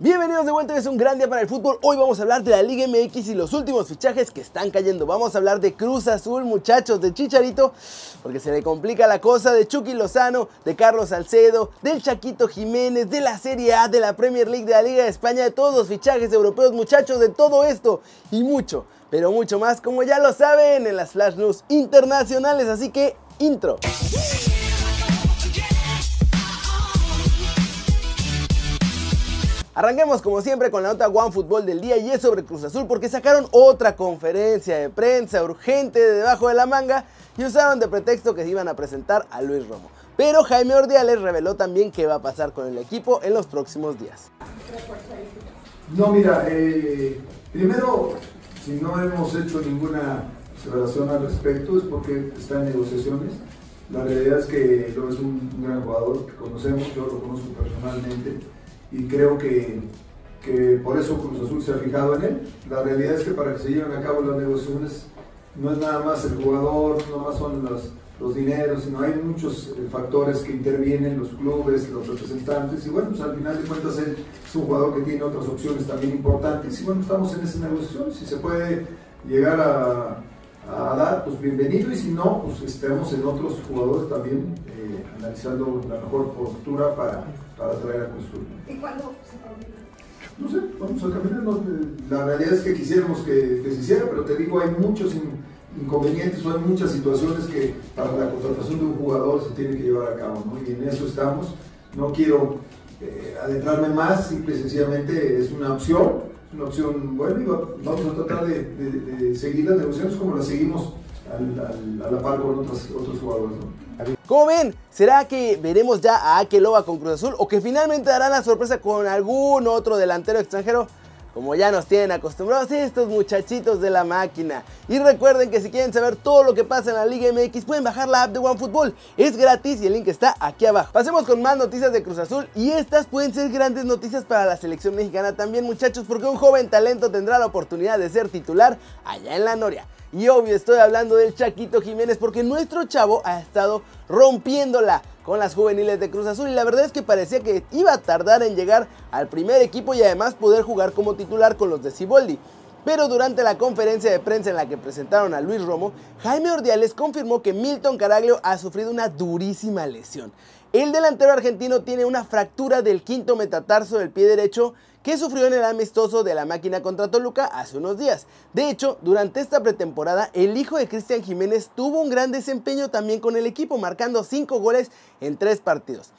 Bienvenidos de vuelta, es un gran día para el fútbol. Hoy vamos a hablar de la Liga MX y los últimos fichajes que están cayendo. Vamos a hablar de Cruz Azul, muchachos, de Chicharito, porque se le complica la cosa, de Chucky Lozano, de Carlos Salcedo, del Chaquito Jiménez, de la Serie A, de la Premier League, de la Liga de España, de todos los fichajes europeos, muchachos, de todo esto y mucho, pero mucho más, como ya lo saben, en las Flash News internacionales. Así que, intro. Arranquemos como siempre con la nota One Fútbol del día y es sobre Cruz Azul porque sacaron otra conferencia de prensa urgente de debajo de la manga y usaron de pretexto que se iban a presentar a Luis Romo. Pero Jaime Ordiales reveló también qué va a pasar con el equipo en los próximos días. No, mira, eh, primero, si no hemos hecho ninguna observación al respecto es porque está en negociaciones. La realidad es que lo es un gran jugador que conocemos, yo lo conozco personalmente y creo que, que, por eso Cruz Azul se ha fijado en él. La realidad es que para que se lleven a cabo las negociaciones no es nada más el jugador, no más son los, los dineros, sino hay muchos eh, factores que intervienen, los clubes, los representantes, y bueno, pues al final de cuentas él es un jugador que tiene otras opciones también importantes, y bueno, estamos en esa negociación, si se puede llegar a, a dar, pues bienvenido, y si no, pues estemos en otros jugadores también eh, analizando la mejor postura para para traer a construir. ¿Y cuándo se No sé, vamos a caminar. la realidad es que quisiéramos que, se hiciera, pero te digo, hay muchos inconvenientes o hay muchas situaciones que para la contratación de un jugador se tiene que llevar a cabo, ¿no? Y en eso estamos. No quiero eh, adentrarme más, simple y sencillamente es una opción, es una opción buena y vamos a tratar de, seguir las negociaciones como las seguimos a la par con otros, jugadores. ¿no? Como ven, ¿será que veremos ya a Akeloba con Cruz Azul o que finalmente darán la sorpresa con algún otro delantero extranjero? Como ya nos tienen acostumbrados estos muchachitos de la máquina. Y recuerden que si quieren saber todo lo que pasa en la Liga MX pueden bajar la app de OneFootball. Es gratis y el link está aquí abajo. Pasemos con más noticias de Cruz Azul y estas pueden ser grandes noticias para la selección mexicana también muchachos porque un joven talento tendrá la oportunidad de ser titular allá en la Noria. Y obvio estoy hablando del Chaquito Jiménez porque nuestro chavo ha estado rompiéndola con las juveniles de Cruz Azul y la verdad es que parecía que iba a tardar en llegar al primer equipo y además poder jugar como titular con los de Ciboldi. Pero durante la conferencia de prensa en la que presentaron a Luis Romo, Jaime Ordiales confirmó que Milton Caraglio ha sufrido una durísima lesión. El delantero argentino tiene una fractura del quinto metatarso del pie derecho que sufrió en el amistoso de la máquina contra Toluca hace unos días. De hecho, durante esta pretemporada, el hijo de Cristian Jiménez tuvo un gran desempeño también con el equipo, marcando 5 goles en 3 partidos.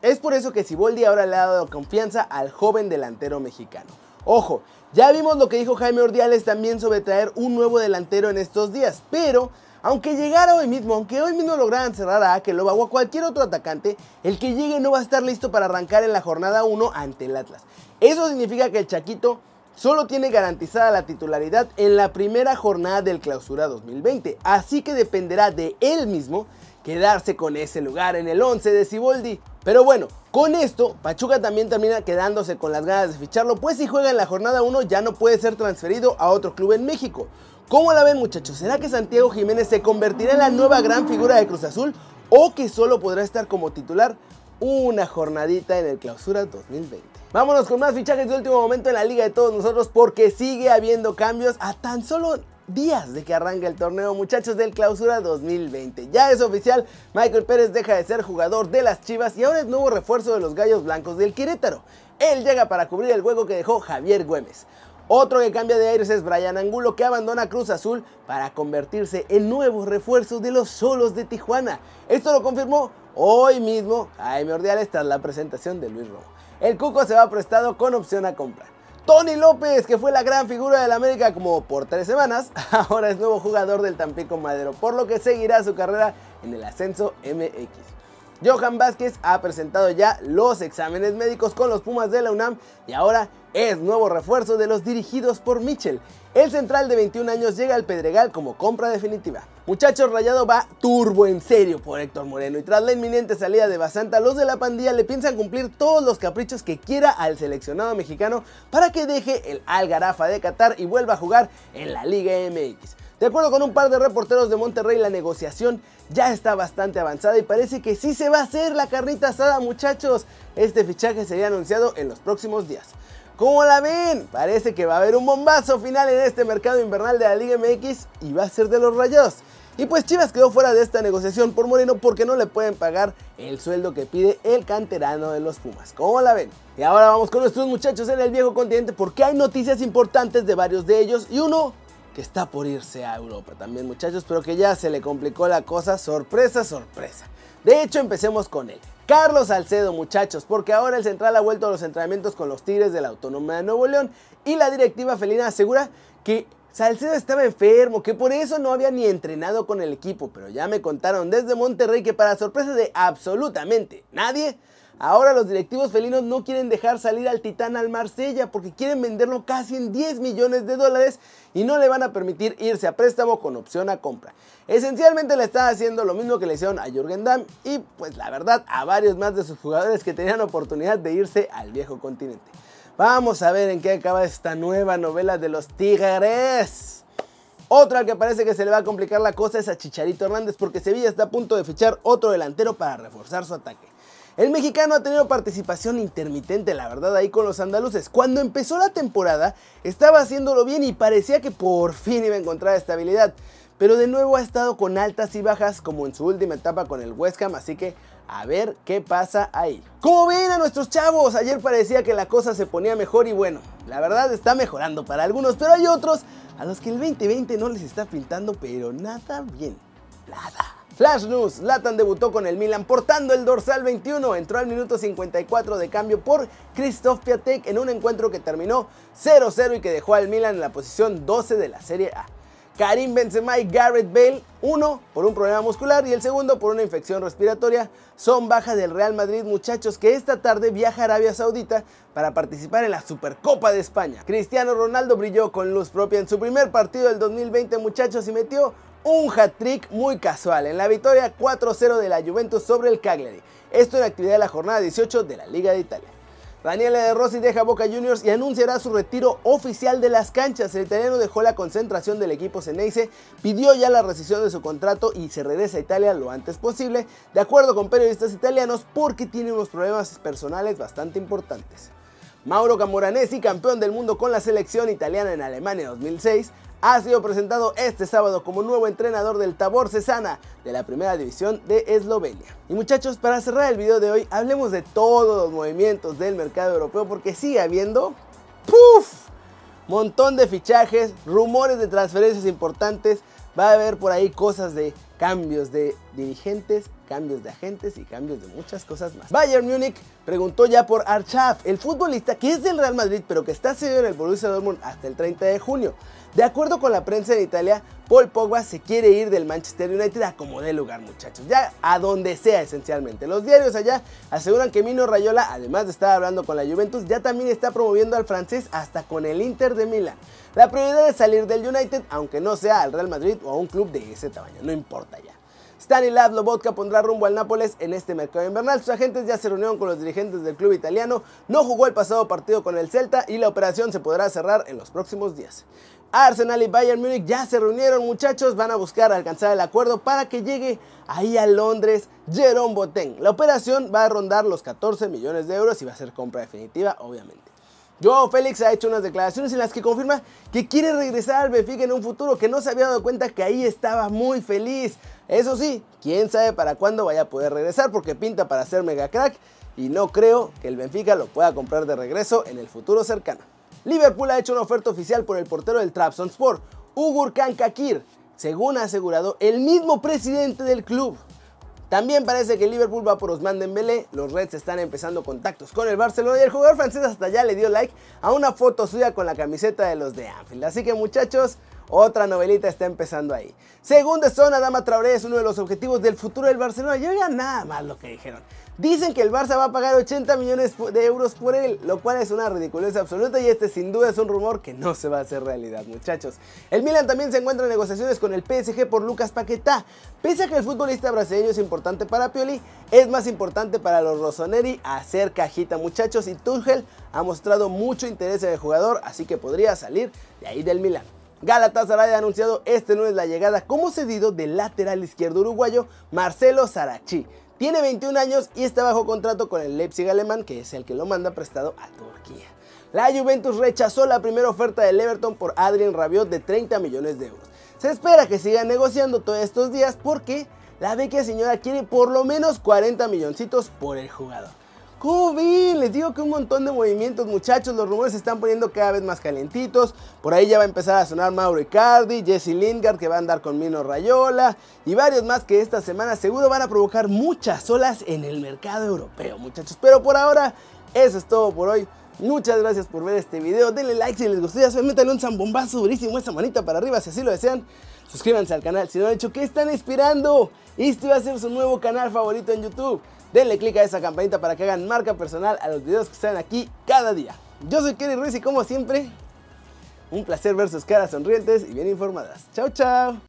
Es por eso que Siboldi ahora le ha dado confianza al joven delantero mexicano. Ojo, ya vimos lo que dijo Jaime Ordiales también sobre traer un nuevo delantero en estos días, pero aunque llegara hoy mismo, aunque hoy mismo lograran cerrar a Akeloba o a cualquier otro atacante, el que llegue no va a estar listo para arrancar en la jornada 1 ante el Atlas. Eso significa que el Chaquito solo tiene garantizada la titularidad en la primera jornada del clausura 2020, así que dependerá de él mismo quedarse con ese lugar en el 11 de Ciboldi. Pero bueno, con esto, Pachuca también termina quedándose con las ganas de ficharlo, pues si juega en la jornada 1 ya no puede ser transferido a otro club en México. ¿Cómo la ven muchachos? ¿Será que Santiago Jiménez se convertirá en la nueva gran figura de Cruz Azul o que solo podrá estar como titular una jornadita en el clausura 2020? Vámonos con más fichajes de último momento en la liga de todos nosotros porque sigue habiendo cambios a tan solo días de que arranque el torneo muchachos del clausura 2020. Ya es oficial, Michael Pérez deja de ser jugador de las Chivas y ahora es nuevo refuerzo de los Gallos Blancos del Querétaro. Él llega para cubrir el hueco que dejó Javier Güemes. Otro que cambia de aires es Brian Angulo que abandona Cruz Azul para convertirse en nuevo refuerzo de los Solos de Tijuana. Esto lo confirmó hoy mismo Jaime Ordiales tras la presentación de Luis Romo. El Cuco se va prestado con opción a compra. Tony López, que fue la gran figura del América como por tres semanas, ahora es nuevo jugador del Tampico Madero, por lo que seguirá su carrera en el ascenso MX. Johan Vázquez ha presentado ya los exámenes médicos con los Pumas de la UNAM y ahora es nuevo refuerzo de los dirigidos por Mitchell. El central de 21 años llega al Pedregal como compra definitiva. Muchachos, Rayado va turbo en serio por Héctor Moreno y tras la inminente salida de Basanta, los de la pandilla le piensan cumplir todos los caprichos que quiera al seleccionado mexicano para que deje el Algarafa de Qatar y vuelva a jugar en la Liga MX. De acuerdo con un par de reporteros de Monterrey, la negociación ya está bastante avanzada y parece que sí se va a hacer la carnita asada, muchachos. Este fichaje sería anunciado en los próximos días. ¿Cómo la ven? Parece que va a haber un bombazo final en este mercado invernal de la Liga MX y va a ser de los rayados. Y pues Chivas quedó fuera de esta negociación por Moreno porque no le pueden pagar el sueldo que pide el canterano de los Pumas. ¿Cómo la ven? Y ahora vamos con nuestros muchachos en el viejo continente porque hay noticias importantes de varios de ellos y uno que está por irse a Europa también muchachos, pero que ya se le complicó la cosa, sorpresa, sorpresa. De hecho, empecemos con él. Carlos Salcedo, muchachos, porque ahora el central ha vuelto a los entrenamientos con los Tigres de la Autónoma de Nuevo León y la directiva felina asegura que Salcedo estaba enfermo, que por eso no había ni entrenado con el equipo, pero ya me contaron desde Monterrey que para sorpresa de absolutamente nadie, ahora los directivos felinos no quieren dejar salir al Titán al Marsella porque quieren venderlo casi en 10 millones de dólares y no le van a permitir irse a préstamo con opción a compra. Esencialmente le está haciendo lo mismo que le hicieron a Jürgen Damm y pues la verdad a varios más de sus jugadores que tenían oportunidad de irse al viejo continente. Vamos a ver en qué acaba esta nueva novela de los Tigres. Otra que parece que se le va a complicar la cosa es a Chicharito Hernández porque Sevilla está a punto de fichar otro delantero para reforzar su ataque. El mexicano ha tenido participación intermitente, la verdad, ahí con los andaluces. Cuando empezó la temporada, estaba haciéndolo bien y parecía que por fin iba a encontrar estabilidad. Pero de nuevo ha estado con altas y bajas como en su última etapa con el West Ham, así que a ver qué pasa ahí. Como ven a nuestros chavos, ayer parecía que la cosa se ponía mejor y bueno, la verdad está mejorando para algunos, pero hay otros a los que el 2020 no les está pintando pero nada bien, nada. Flash News, Latan debutó con el Milan portando el dorsal 21, entró al minuto 54 de cambio por Christoph Piatek en un encuentro que terminó 0-0 y que dejó al Milan en la posición 12 de la Serie A. Karim Benzema y Garrett Bale, uno por un problema muscular y el segundo por una infección respiratoria, son baja del Real Madrid muchachos que esta tarde viaja a Arabia Saudita para participar en la Supercopa de España. Cristiano Ronaldo brilló con luz propia en su primer partido del 2020 muchachos y metió un hat-trick muy casual en la victoria 4-0 de la Juventus sobre el Cagliari. Esto en actividad de la jornada 18 de la Liga de Italia. Daniele De Rossi deja Boca Juniors y anunciará su retiro oficial de las canchas. El italiano dejó la concentración del equipo Ceneice, pidió ya la rescisión de su contrato y se regresa a Italia lo antes posible, de acuerdo con periodistas italianos, porque tiene unos problemas personales bastante importantes. Mauro Camoranesi, campeón del mundo con la selección italiana en Alemania 2006, ha sido presentado este sábado como nuevo entrenador del Tabor Cesana de la primera división de Eslovenia. Y muchachos, para cerrar el video de hoy, hablemos de todos los movimientos del mercado europeo porque sigue habiendo ¡puf! montón de fichajes, rumores de transferencias importantes, va a haber por ahí cosas de cambios de dirigentes, cambios de agentes y cambios de muchas cosas más. Bayern Múnich preguntó ya por Archaf, el futbolista que es del Real Madrid pero que está cedido en el Borussia Dortmund hasta el 30 de junio. De acuerdo con la prensa de Italia, Paul Pogba se quiere ir del Manchester United a como dé lugar, muchachos. Ya a donde sea, esencialmente. Los diarios allá aseguran que Mino Rayola, además de estar hablando con la Juventus, ya también está promoviendo al francés hasta con el Inter de Milán. La prioridad es salir del United, aunque no sea al Real Madrid o a un club de ese tamaño, no importa ya. Stanislav Lobotka pondrá rumbo al Nápoles en este mercado invernal. Sus agentes ya se reunieron con los dirigentes del club italiano. No jugó el pasado partido con el Celta y la operación se podrá cerrar en los próximos días. Arsenal y Bayern Múnich ya se reunieron muchachos, van a buscar alcanzar el acuerdo para que llegue ahí a Londres Jerome Boateng. La operación va a rondar los 14 millones de euros y va a ser compra definitiva obviamente. Joao Félix ha hecho unas declaraciones en las que confirma que quiere regresar al Benfica en un futuro, que no se había dado cuenta que ahí estaba muy feliz. Eso sí, quién sabe para cuándo vaya a poder regresar porque pinta para ser mega crack y no creo que el Benfica lo pueda comprar de regreso en el futuro cercano. Liverpool ha hecho una oferta oficial por el portero del Trabzonspor, Ugur Kan Kakir, según ha asegurado el mismo presidente del club. También parece que Liverpool va por Osman Dembélé, los Reds están empezando contactos con el Barcelona y el jugador francés hasta ya le dio like a una foto suya con la camiseta de los de Anfield. Así que muchachos, otra novelita está empezando ahí. Según The Zone, Adama Traoré es uno de los objetivos del futuro del Barcelona. Yo ya nada más lo que dijeron. Dicen que el Barça va a pagar 80 millones de euros por él, lo cual es una ridiculez absoluta y este sin duda es un rumor que no se va a hacer realidad, muchachos. El Milan también se encuentra en negociaciones con el PSG por Lucas Paquetá. Pese a que el futbolista brasileño es importante para Pioli, es más importante para los Rossoneri hacer cajita, muchachos, y Tuchel ha mostrado mucho interés en el jugador, así que podría salir de ahí del Milan. Galatasaray ha anunciado este lunes la llegada como cedido del lateral izquierdo uruguayo Marcelo Sarachi. Tiene 21 años y está bajo contrato con el Leipzig alemán, que es el que lo manda prestado a Turquía. La Juventus rechazó la primera oferta del Everton por Adrien Rabiot de 30 millones de euros. Se espera que sigan negociando todos estos días porque la vecchia señora quiere por lo menos 40 milloncitos por el jugador. ¿Cómo ven? Les digo que un montón de movimientos, muchachos. Los rumores se están poniendo cada vez más calentitos. Por ahí ya va a empezar a sonar Mauro Icardi, Jesse Lingard que va a andar con Mino Rayola y varios más que esta semana seguro van a provocar muchas olas en el mercado europeo, muchachos. Pero por ahora, eso es todo por hoy. Muchas gracias por ver este video. Denle like si les gustó. Ya métanle un zambombazo durísimo esa manita para arriba si así lo desean. Suscríbanse al canal si no lo han hecho. ¿Qué están esperando? Este va a ser su nuevo canal favorito en YouTube. Denle click a esa campanita para que hagan marca personal a los videos que están aquí cada día. Yo soy Kerry Ruiz y como siempre, un placer ver sus caras sonrientes y bien informadas. Chao, chao.